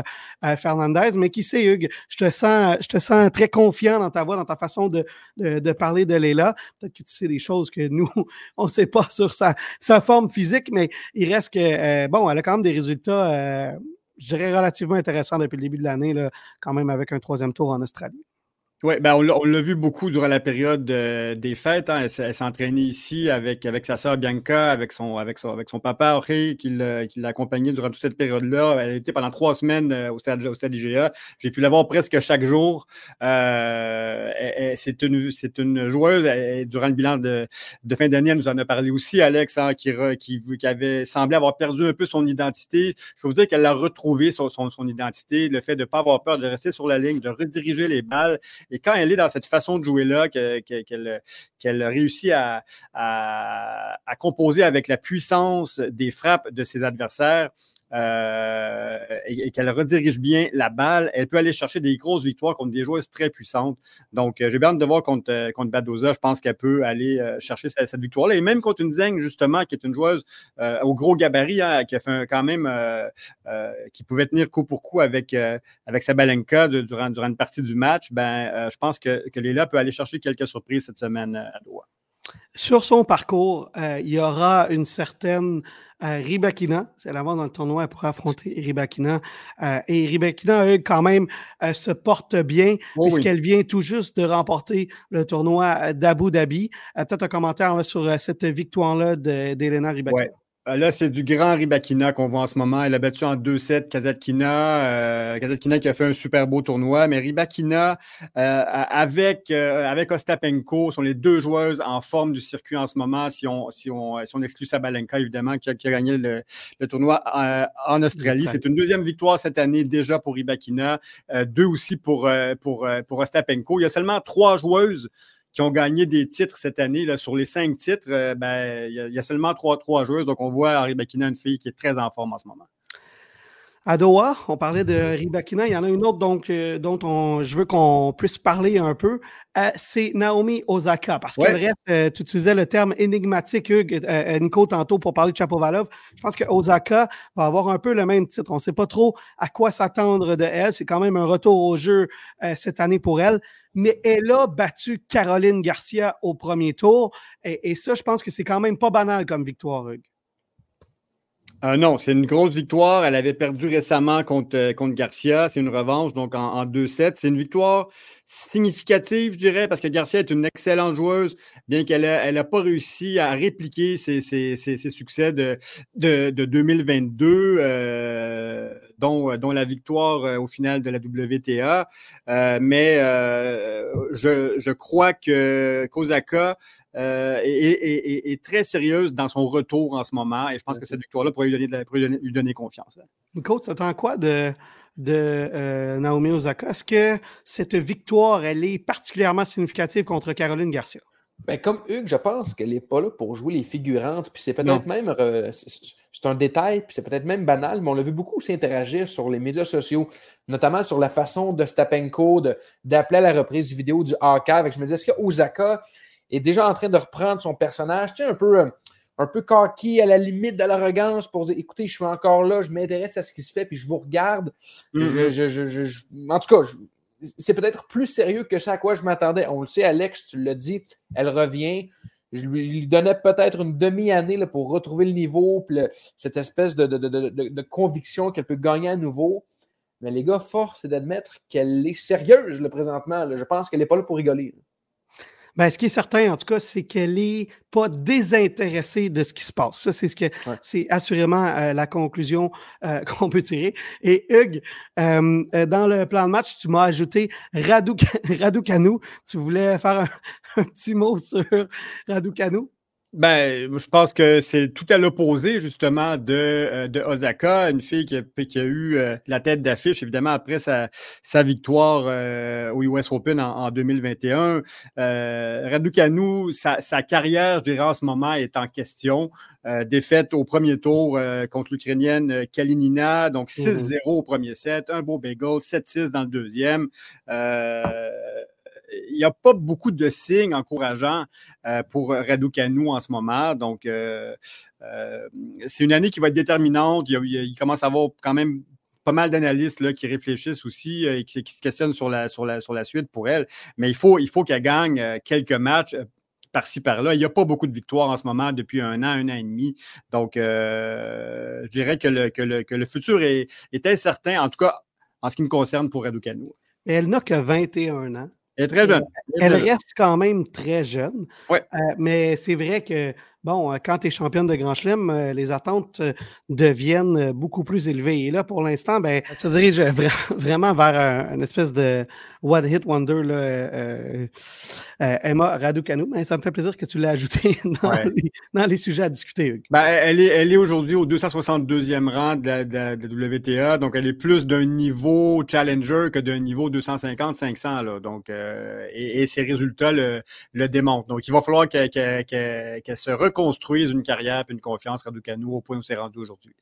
Speaker 1: Fernandez, mais qui sait, Hugues, je te, sens, je te sens très confiant dans ta voix, dans ta façon de, de, parler de Léla. Peut-être que tu sais des choses que nous, [LAUGHS] on ne sait pas sur sa, sa forme physique, mais il reste que, bon, elle a quand même des résultats je dirais, relativement intéressant depuis le début de l'année, quand même avec un troisième tour en Australie.
Speaker 3: Oui, ben on l'a vu beaucoup durant la période euh, des fêtes. Hein. Elle, s'entraînait ici avec, avec sa sœur Bianca, avec son, avec son, avec son papa Jorge, qui l'a accompagné durant toute cette période-là. Elle était pendant trois semaines euh, au stade, au stade IGA. J'ai pu la voir presque chaque jour. Euh, c'est une, une joueuse. durant le bilan de, de fin d'année, elle nous en a parlé aussi, Alex, hein, qui, qui, qui, avait semblé avoir perdu un peu son identité. Je peux vous dire qu'elle a retrouvé son, son, son, identité, le fait de ne pas avoir peur de rester sur la ligne, de rediriger les balles et quand elle est dans cette façon de jouer-là, qu'elle réussit à, composer avec la puissance des frappes de ses adversaires, euh, et, qu'elle redirige bien la balle, elle peut aller chercher des grosses victoires contre des joueuses très puissantes. Donc, euh, j'ai bien hâte de voir contre, euh, contre Badoza. Je pense qu'elle peut aller chercher cette, victoire-là. Et même contre une Zeng, justement, qui est une joueuse au gros gabarit, hein, qui a fait quand même, qui pouvait tenir coup pour coup avec, avec Sabalenka durant, durant une partie du match, ben, je pense que, que Léla peut aller chercher quelques surprises cette semaine à Doha.
Speaker 1: Sur son parcours, il y aura une certaine Ribakina. C'est l'avant dans le tournoi pour affronter Ribakina. Euh, et Ribakina, quand même, euh, se porte bien oh puisqu'elle vient tout juste de remporter le tournoi d'Abu Dhabi. Euh, peut-être un commentaire sur cette victoire-là d'Elena Ribakina.
Speaker 3: Euh, là, c'est du grand Ribakina qu'on voit en ce moment. Elle a battu en 2-7 Kazatkina. Euh, Kazatkina qui a fait un super beau tournoi. Mais Ribakina, euh, avec, avec Ostapenko, sont les deux joueuses en forme du circuit en ce moment. Si on, si on, si on exclut Sabalenka, évidemment, qui a, gagné le, tournoi en Australie. C'est une deuxième victoire cette année déjà pour Ribakina. deux aussi pour, pour, pour Ostapenko. Il y a seulement trois joueuses qui ont gagné des titres cette année. Là, sur les cinq titres, euh, ben, il y, a seulement trois, trois joueuses. Donc, on voit Harry Bakina, une fille qui est très en forme en ce moment.
Speaker 1: À Doha, on parlait de Ribakina. Il y en a une autre donc, euh, dont on, je veux qu'on puisse parler un peu. Euh, c'est Naomi Osaka. Parce que le reste, tu utilisais le terme énigmatique, Hugues, Nico, tantôt, pour parler de Chapovalov. Je pense que Osaka va avoir un peu le même titre. On ne sait pas trop à quoi s'attendre de elle. C'est quand même un retour au jeu cette année pour elle mais elle a battu Caroline Garcia au premier tour. Et, ça, je pense que c'est quand même pas banal comme victoire, Hugues.
Speaker 3: Euh, non, c'est une grosse victoire. Elle avait perdu récemment contre, euh, contre Garcia. C'est une revanche, donc en, 2-7. C'est une victoire significative, je dirais, parce que Garcia est une excellente joueuse, bien qu'elle n'a elle pas réussi à répliquer ses, succès de, de, 2022. Euh, dont, dont, la victoire au final de la WTA. mais je, je, crois que Kozaka euh, est, très sérieuse dans son retour en ce moment. Et je pense que cette victoire-là pourrait lui donner, lui donner, confiance.
Speaker 1: Attends quoi de, de euh, Naomi Osaka? Est-ce que cette victoire, elle est particulièrement significative contre Caroline Garcia?
Speaker 2: Ben, comme Hugues, je pense qu'elle n'est pas là pour jouer les figurantes. Puis c'est peut-être même. Euh, c'est un détail, puis c'est peut-être même banal, mais on l'a vu beaucoup s'interagir sur les médias sociaux, notamment sur la façon de Stapenko d'appeler à la reprise vidéo du archive. Je me disais, est-ce que Osaka est déjà en train de reprendre son personnage, tu sais, un peu, euh, un peu cocky, à la limite de l'arrogance pour dire écoutez, je suis encore là, je m'intéresse à ce qui se fait, puis je vous regarde. Mm-hmm. en tout cas, c'est peut-être plus sérieux que ça à quoi je m'attendais. On le sait, Alex, tu l'as dit, elle revient. Je lui, donnais peut-être une demi-année pour retrouver le niveau, puis cette espèce de, conviction qu'elle peut gagner à nouveau. Mais les gars, force, c'est d'admettre qu'elle est sérieuse le présentement. Je pense qu'elle n'est pas là pour rigoler.
Speaker 1: Ben, ce qui est certain, en tout cas, c'est qu'elle n'est pas désintéressée de ce qui se passe. Ça, c'est ce que c'est assurément euh, la conclusion euh, [LAUGHS] qu'on peut tirer. Et Hugues, euh, dans le plan de match, tu m'as ajouté Raducanu. [LAUGHS] Tu voulais faire un, [LAUGHS] petit mot sur Raducanu?
Speaker 3: Ben, je pense que c'est tout à l'opposé, justement, de, euh, de Osaka, une fille qui a, qui a eu euh, la tête d'affiche, évidemment, après sa, sa victoire euh, au US Open en, 2021. Euh, Raducanu, sa, sa, carrière, je dirais, en ce moment, est en question. défaite au premier tour contre l'Ukrainienne Kalinina, donc 6-0 mmh au premier set, un beau bagel, 7-6 dans le deuxième il n'y a pas beaucoup de signes encourageants euh, pour Raducanu en ce moment. Donc, euh, euh, c'est une année qui va être déterminante. Il, commence à avoir quand même pas mal d'analystes qui réfléchissent aussi et qui, se questionnent sur la, sur, la, sur la suite pour elle. Mais il faut, il faut qu'elle gagne quelques matchs par-ci, par-là. Il n'y a pas beaucoup de victoires en ce moment depuis un an, un an et demi. Donc, je dirais que le, que le, que le futur est, est, incertain, en tout cas en ce qui me concerne pour Raducanu.
Speaker 1: Mais elle n'a que 21 ans.
Speaker 3: Elle est très jeune.
Speaker 1: Elle, reste quand même très jeune.
Speaker 3: Ouais.
Speaker 1: Euh, mais c'est vrai que bon, euh, quand tu es championne de Grand Chelem, euh, les attentes euh, deviennent beaucoup plus élevées. Et là, pour l'instant, ben, ça se dirige [LAUGHS] vraiment vers une espèce de What Hit Wonder, là, Emma Raducanu. Mais ça me fait plaisir que tu l'aies ajouté [LAUGHS] dans, les, sujets à discuter.
Speaker 3: Ben, elle est, elle est aujourd'hui au 262e rang de la, WTA, donc elle est plus d'un niveau challenger que d'un niveau 250-500. Donc, et, ses résultats le, démontrent. Donc, il va falloir qu'elle se reconstruisent une carrière et une confiance Raducanu au point où c'est rendu aujourd'hui.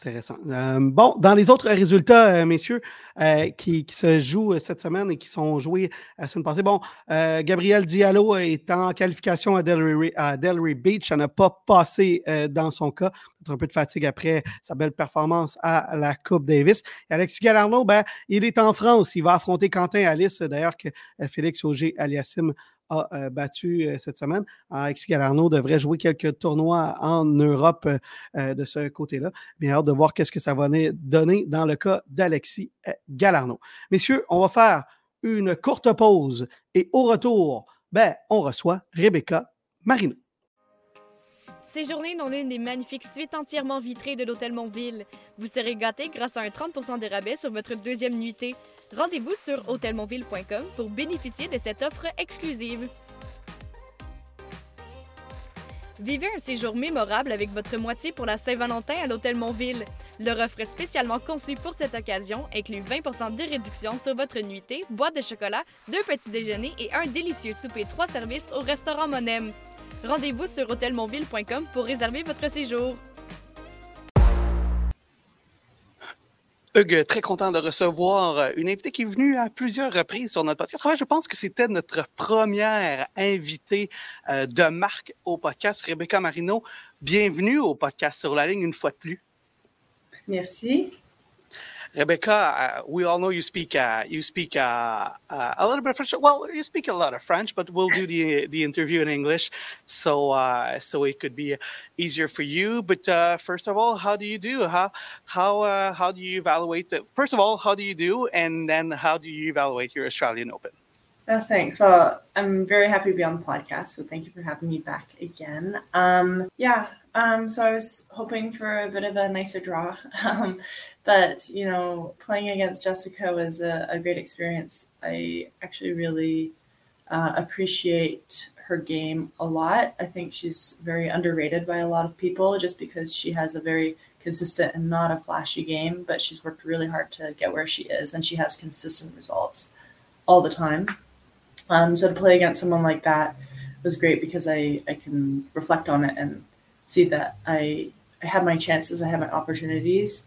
Speaker 1: Intéressant. Euh, bon, dans les autres résultats, euh, messieurs, euh, qui, se jouent cette semaine et qui sont joués la semaine passée, bon, Gabriel Diallo est en qualification à Delray, Beach. Ça n'a pas passé dans son cas. Peut-être un peu de fatigue après sa belle performance à la Coupe Davis. Et Alexis Galarno, ben, il est en France. Il va affronter Quentin Alice, d'ailleurs, que Félix Auger-Aliassime a euh, battu euh, cette semaine. Alexis Galarno devrait jouer quelques tournois en Europe euh, de ce côté-là. Bien hâte de voir qu'est-ce que ça va donner dans le cas d'Alexis Galarno. Messieurs, on va faire une courte pause et au retour, ben, on reçoit Rebecca Marino.
Speaker 4: Séjournez dans l'une des magnifiques suites entièrement vitrées de l'Hôtel Montville. Vous serez gâté grâce à un 30% de rabais sur votre deuxième nuitée. Rendez-vous sur hôtelmontville.com pour bénéficier de cette offre exclusive. Vivez un séjour mémorable avec votre moitié pour la Saint-Valentin à l'Hôtel Montville. Leur offre spécialement conçue pour cette occasion inclut 20% de réduction sur votre nuitée, boîte de chocolat, deux petits déjeuners et un délicieux souper trois services au restaurant Monem. Rendez-vous sur hôtelmontville.com pour réserver votre séjour.
Speaker 1: Hugues, très content de recevoir une invitée qui est venue à plusieurs reprises sur notre podcast. je pense que c'était notre première invitée euh, de marque au podcast, Rebecca Marino. Bienvenue au podcast sur la ligne une fois de plus.
Speaker 5: Merci.
Speaker 1: Rebecca, uh, we all know you speak uh, you speak uh, uh, a little bit of French. Well, you speak a lot of French, but we'll do the the interview in English, so uh, so it could be easier for you. But uh, first of all, how do you do? How how how do you evaluate? The, first of all, how do you do, and then how do you evaluate your Australian Open?
Speaker 5: Oh, thanks. Well, I'm very happy to be on the podcast, so thank you for having me back again. Um, yeah, um, so I was hoping for a bit of a nicer draw, [LAUGHS] um, but you know, playing against Jessica was a, a great experience. I actually really uh, appreciate her game a lot. I think she's very underrated by a lot of people just because she has a very consistent and not a flashy game, but she's worked really hard to get where she is, and she has consistent results all the time. Um, so to play against someone like that was great because I, I can reflect on it and see that I, I had my chances, I had my opportunities,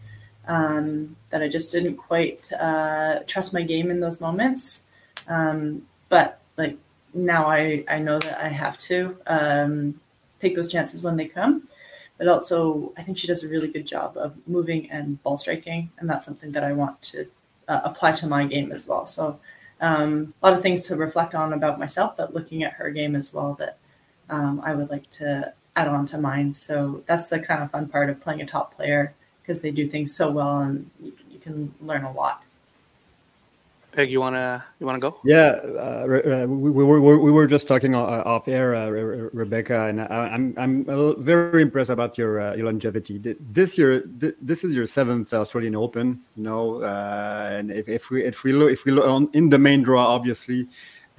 Speaker 5: um, that I just didn't quite uh, trust my game in those moments. Um, but like now I, I know that I have to um, take those chances when they come. But also, I think she does a really good job of moving and ball striking, and that's something that I want to uh, apply to my game as well. So um, a lot of things to reflect on about myself, but looking at her game as well that um, I would like to add on to mine. So that's the kind of fun part of playing a top player because they do things so well and you, you can learn a lot.
Speaker 1: Peg, you wanna you wanna go?
Speaker 3: Yeah, uh, uh we, we, were we were just talking uh, off air, uh, Rebecca, and I, am I'm, I'm very impressed about your uh, your longevity. This year, this is your seventh Australian Open, you know, uh, and if, if we if we look if we look on, in the main draw, obviously,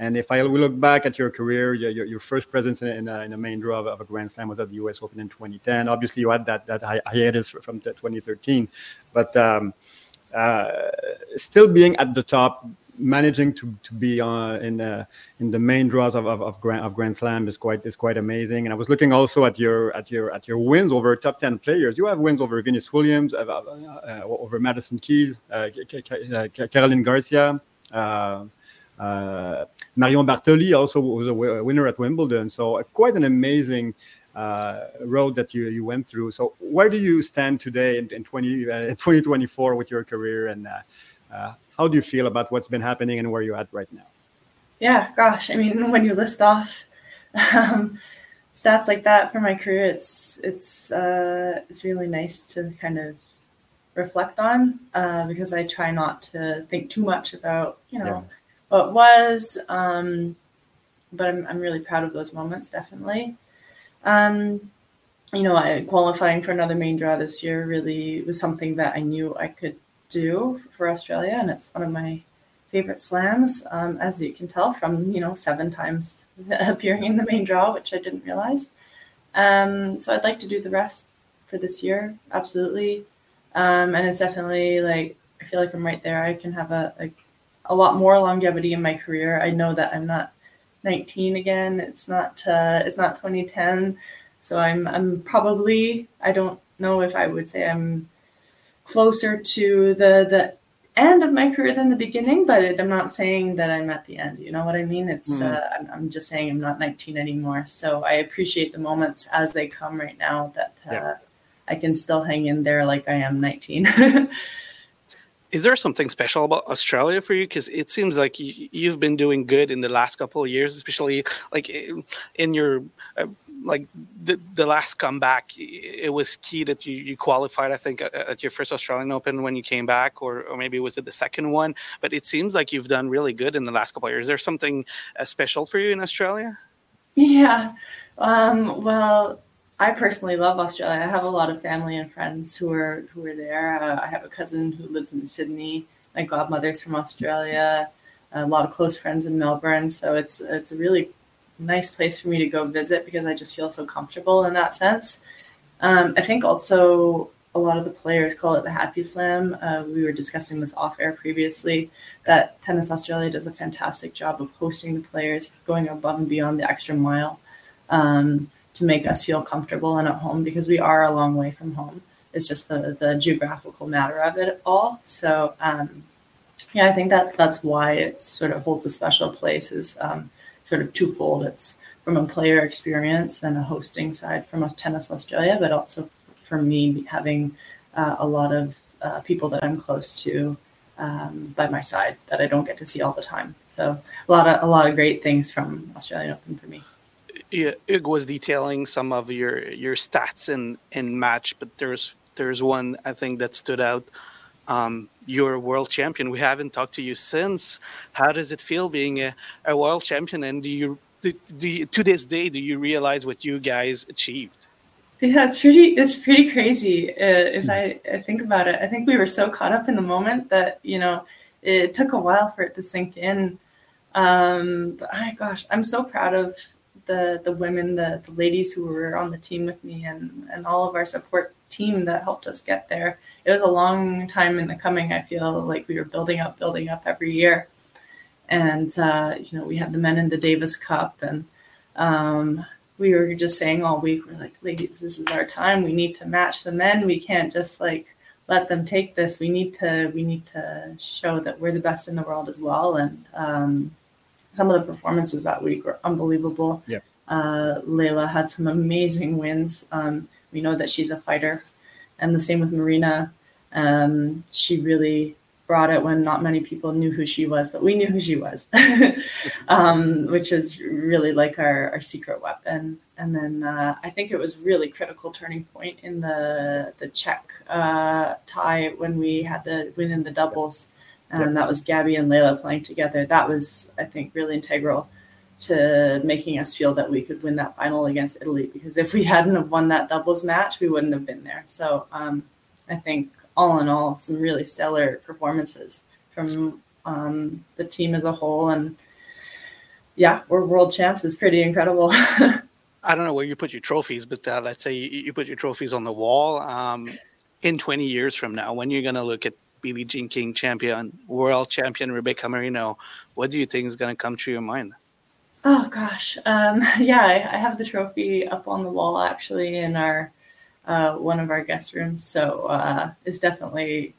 Speaker 3: And if I look back at your career, your, your, first presence in, in, a, in, a, main draw of, of, a Grand Slam was at the U.S. Open in 2010. Obviously, you had that that hiatus from 2013, but um, uh, still being at the top managing to, to be uh, in the in the main draws of, of, of, Grand, of Grand Slam is quite is quite amazing. And I was looking also at your at your at your wins over top ten players. You have wins over Venus Williams, uh, uh, over Madison Keys, uh, Caroline Garcia. Uh, uh, Marion Bartoli also was a winner at Wimbledon. So quite an amazing uh, road that you, you went through. So where do you stand today in, in 20, uh, [LAUGHS] 2024 with your career and uh, how do you feel about what's been happening and where you're at right now?
Speaker 5: Yeah, gosh, I mean, when you list off um, stats like that for my career, it's it's uh, it's really nice to kind of reflect on uh, because I try not to think too much about you know yeah. What was. Um, but I'm I'm really proud of those moments, definitely. Um, you know, I, qualifying for another main draw this year really was something that I knew I could do for Australia, and it's one of my favorite slams, um, as you can tell from you know seven times [LAUGHS] appearing in the main draw, which I didn't realize. Um, so I'd like to do the rest for this year, absolutely. Um, and it's definitely like I feel like I'm right there. I can have a, a a lot more longevity in my career. I know that I'm not 19 again. It's not uh, it's not 2010. So I'm I'm probably I don't know if I would say I'm closer to the the end of my career than the beginning, but I'm not saying that I'm at the end. You know what I mean? It's mm. uh, I'm, I'm, just saying I'm not 19 anymore. So I appreciate the moments as they come right now that uh, yeah. I can still hang in there like I am 19. [LAUGHS]
Speaker 6: Is there something special about Australia for you? Because it seems like you, have been doing good in the last couple of years, especially like in your uh, like the, the last comeback, it was key that you, you qualified, I think, at your first Australian Open when you came back, or, or maybe was it the second one? But it seems like you've done really good in the last couple of years. Is there something uh, special for you in Australia?
Speaker 5: Yeah. Um, well, I personally love Australia. I have a lot of family and friends who are who are there. Uh, I have a cousin who lives in Sydney. My godmother's from Australia. A lot of close friends in Melbourne. So it's it's a really nice place for me to go visit because I just feel so comfortable in that sense. Um, I think also a lot of the players call it the happy slam. Uh, we were discussing this off air previously that Tennis Australia does a fantastic job of hosting the players, going above and beyond the extra mile um, to make us feel comfortable and at home because we are a long way from home. It's just the, the geographical matter of it all. So, um, yeah, I think that that's why it sort of holds a special place. Is um, sort of twofold. It's from a player experience and a hosting side from Tennis Australia, but also for me having uh, a lot of uh, people that I'm close to um, by my side that I don't get to see all the time. So a lot of a lot of great things from Australian Open for me.
Speaker 6: Ig was detailing some of your your stats in in match, but there's there's one I think that stood out. Um, you're a world champion. We haven't talked to you since. How does it feel being a, a world champion? And do you, do, do you, to this day, do you realize what you guys achieved?
Speaker 5: Yeah, it's pretty. It's pretty crazy. Uh, if I, I think about it, I think we were so caught up in the moment that you know it took a while for it to sink in. Um, but I, gosh, I'm so proud of the the women, the the ladies who were on the team with me, and and all of our support team that helped us get there. It was a long time in the coming. I feel like we were building up, building up every year. And, uh, you know, we had the men in the Davis Cup and um, we were just saying all week, we're like, ladies, this is our time. We need to match the men. We can't just like let them take this. We need to, we need to show that we're the best in the world as well. And um, some of the performances that week were unbelievable.
Speaker 3: Yeah.
Speaker 5: Uh, Leylah had some amazing wins. Um, we know that she's a fighter, and the same with Marina. Um, she really brought it when not many people knew who she was, but we knew who she was, [LAUGHS] um, which was really like our, our secret weapon. And then uh, I think it was really critical turning point in the the Czech uh, tie when we had the win in the doubles, and that was Gabby and Layla playing together. That was I think really integral to making us feel that we could win that final against Italy. Because if we hadn't have won that doubles match, we wouldn't have been there. So um, I think all in all, some really stellar performances from um, the team as a whole. And yeah, we're world champs is pretty incredible. [LAUGHS]
Speaker 6: I don't know where you put your trophies, but uh, let's say you, you, put your trophies on the wall. Um, in 20 years from now, when you're going to look at Billie Jean King champion, world champion Rebecca Marino, what do you think is going to come to your mind?
Speaker 5: Oh gosh, um, [LAUGHS] yeah, I, I, have the trophy up on the wall actually in our uh, one of our guest rooms, so uh, it's definitely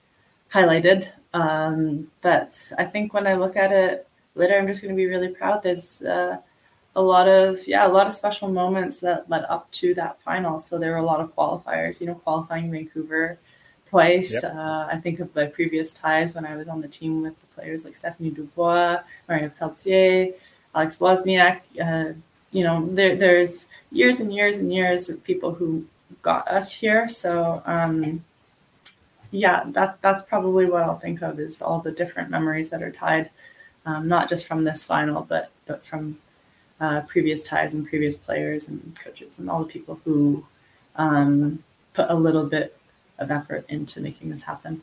Speaker 5: highlighted. Um, but I think when I look at it later, I'm just going to be really proud. There's uh, a lot of yeah, a lot of special moments that led up to that final. So there were a lot of qualifiers. You know, qualifying Vancouver twice. Yep. Uh, I think of my previous ties when I was on the team with the players like Stephanie Dubois, Maria Pelletier. Alex Wozniak. Uh, you know, there, there's years and years and years of people who got us here. So um, yeah, that that's probably what I'll think of is all the different memories that are tied, um, not just from this final, but but from uh, previous ties and previous players and coaches and all the people who um, put a little bit of effort into making this happen.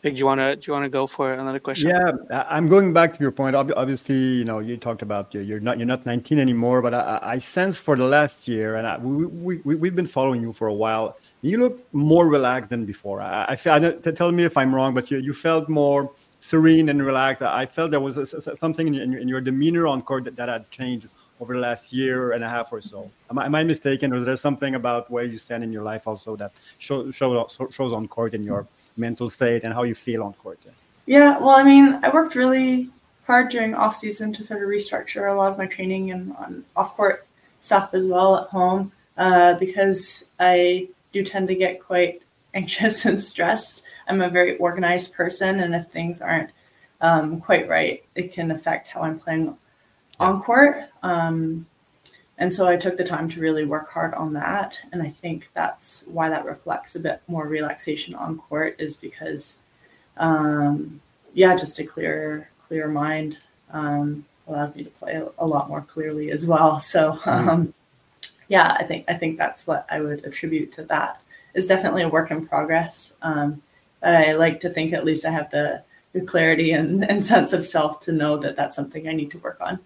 Speaker 6: Big, do you want to do you want to go for another question?
Speaker 3: Yeah, I'm going back to your point. Obviously, you know, you talked about you're not you're not 19 anymore, but I, I sense for the last year, and I, we, we we've been following you for a while. You look more relaxed than before. I, I feel. I tell me if I'm wrong, but you you felt more serene and relaxed. I felt there was a, something in your, in your, demeanor on court that, that had changed over the last year and a half or so. Am I, am I mistaken, or is there something about where you stand in your life also that show, show, shows on court in your mental state and how you feel on court?
Speaker 5: Yeah, well, I mean, I worked really hard during off season to sort of restructure a lot of my training and on off court stuff as well at home uh, because I do tend to get quite [LAUGHS] anxious and stressed. I'm a very organized person, and if things aren't um, quite right, it can affect how I'm playing on court. Um, and so I took the time to really work hard on that. And I think that's why that reflects a bit more relaxation on court is because, um, yeah, just a clear, clear mind um, allows me to play a lot more clearly as well. [LAUGHS] So, mm-hmm. um, yeah, I think I think that's what I would attribute to that. It's definitely a work in progress. Um, I like to think at least I have the, the clarity and, and [LAUGHS] sense of self to know that that's something I need to work on.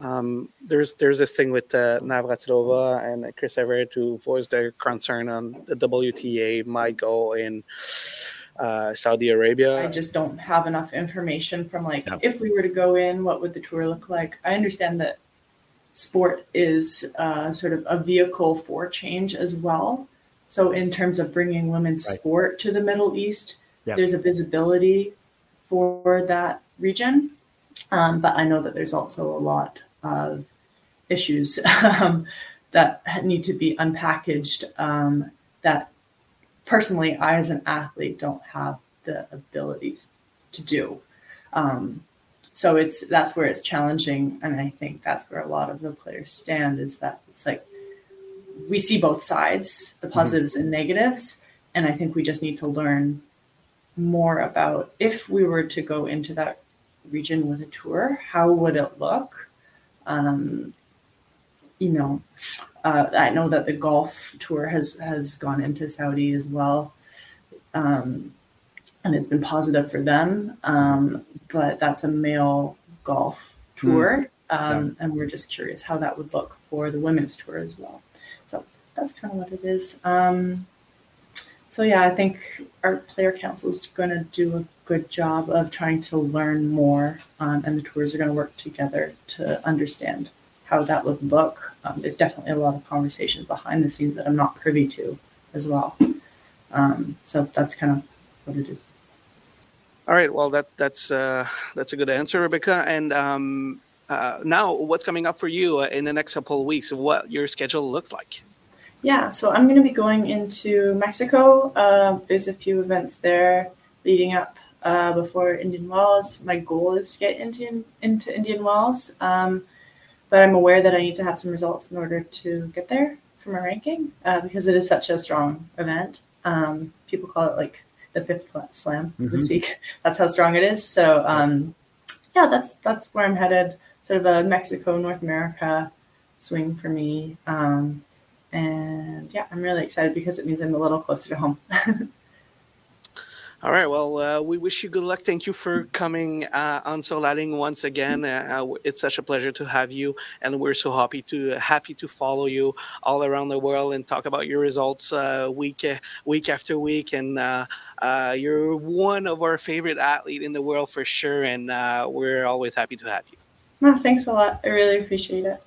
Speaker 6: Um, there's there's this thing with uh, Navratilova and Chris Evert who voiced their concern on the WTA might go in uh, Saudi Arabia.
Speaker 5: I just don't have enough information from like yeah. if we were to go in, what would the tour look like? I understand that sport is uh, sort of a vehicle for change as well. So in terms of bringing women's right. sport to the Middle East, yeah. there's a visibility for that region. Um, but I know that there's also a lot of issues [LAUGHS] um, that need to be unpackaged um, that personally I as an athlete don't have the abilities to do. Um, so it's that's where it's challenging, and I think that's where a lot of the players stand is that it's like we see both sides, the mm-hmm. positives mm-hmm. and negatives, and I think we just need to learn more about if we were to go into that region with a tour, how would it look? Um, you know, uh, I know that the golf tour has has gone into Saudi as well, um, and it's been positive for them. Um, but that's a male golf tour, mm. um, yeah. and we're just curious how that would look for the women's tour as well. So that's kind of what it is. Um, so yeah, I think our player council is going to do a good job of trying to learn more, um, and the tours are going to work together to understand how that would look. Um, there's definitely a lot of conversations behind the scenes that I'm not privy to as well. Um, so that's kind of what it is.
Speaker 6: All right. Well, that that's uh, that's a good answer, Rebecca. And um, uh, now, what's coming up for you uh, in the next couple of weeks? What your schedule looks like?
Speaker 5: Yeah, so I'm going to be going into Mexico. Uh, there's a few events there leading up uh, before Indian Wells. My goal is to get into into Indian Wells, um, but I'm aware that I need to have some results in order to get there for my ranking uh, because it is such a strong event. Um, people call it like the fifth slam, so mm-hmm. to speak. [LAUGHS] That's how strong it is. So um, yeah, that's that's where I'm headed. Sort of a Mexico North America swing for me. Um, and yeah, I'm really excited because it means I'm a little closer to home. [LAUGHS]
Speaker 6: All right. Well, uh, we wish you good luck. Thank you for coming uh, on Solaling once again. Uh, uh it's such a pleasure to have you, and we're so happy to happy to follow you all around the world and talk about your results uh, week week after week. And uh, you're one of our favorite athlete in the world for sure, and we're always happy to have you.
Speaker 5: Well, thanks a lot. I really appreciate it.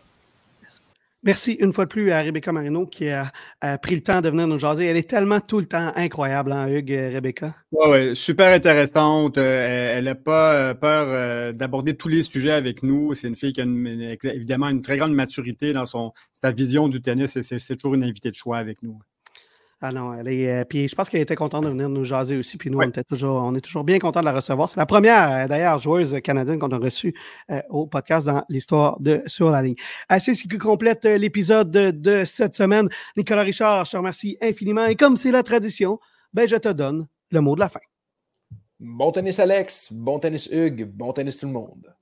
Speaker 1: Merci une fois de plus à Rebecca Marino qui a, pris le temps de venir nous jaser. Elle est tellement tout le temps incroyable, hein, Hugues, euh, Rebecca?
Speaker 3: Oui, ouais, super intéressante. Euh, elle n'a pas euh, peur d'aborder tous les sujets avec nous. C'est une fille qui a évidemment une très grande maturité dans son, sa vision du tennis et c'est toujours une invitée de choix avec nous.
Speaker 1: Ah non, elle est. Euh, puis je pense qu'elle était contente de venir nous jaser aussi. Puis nous, on, était toujours, on est toujours bien content de la recevoir. C'est la première, euh, d'ailleurs, joueuse canadienne qu'on a reçue euh, au podcast dans l'histoire de Sur la ligne. C'est ce qui complète l'épisode de, cette semaine. Nicolas Richard, je te remercie infiniment. Et comme c'est la tradition, ben, je te donne le mot de la fin.
Speaker 2: Bon tennis, Alex. Bon tennis, Hugues. Bon tennis, tout le monde.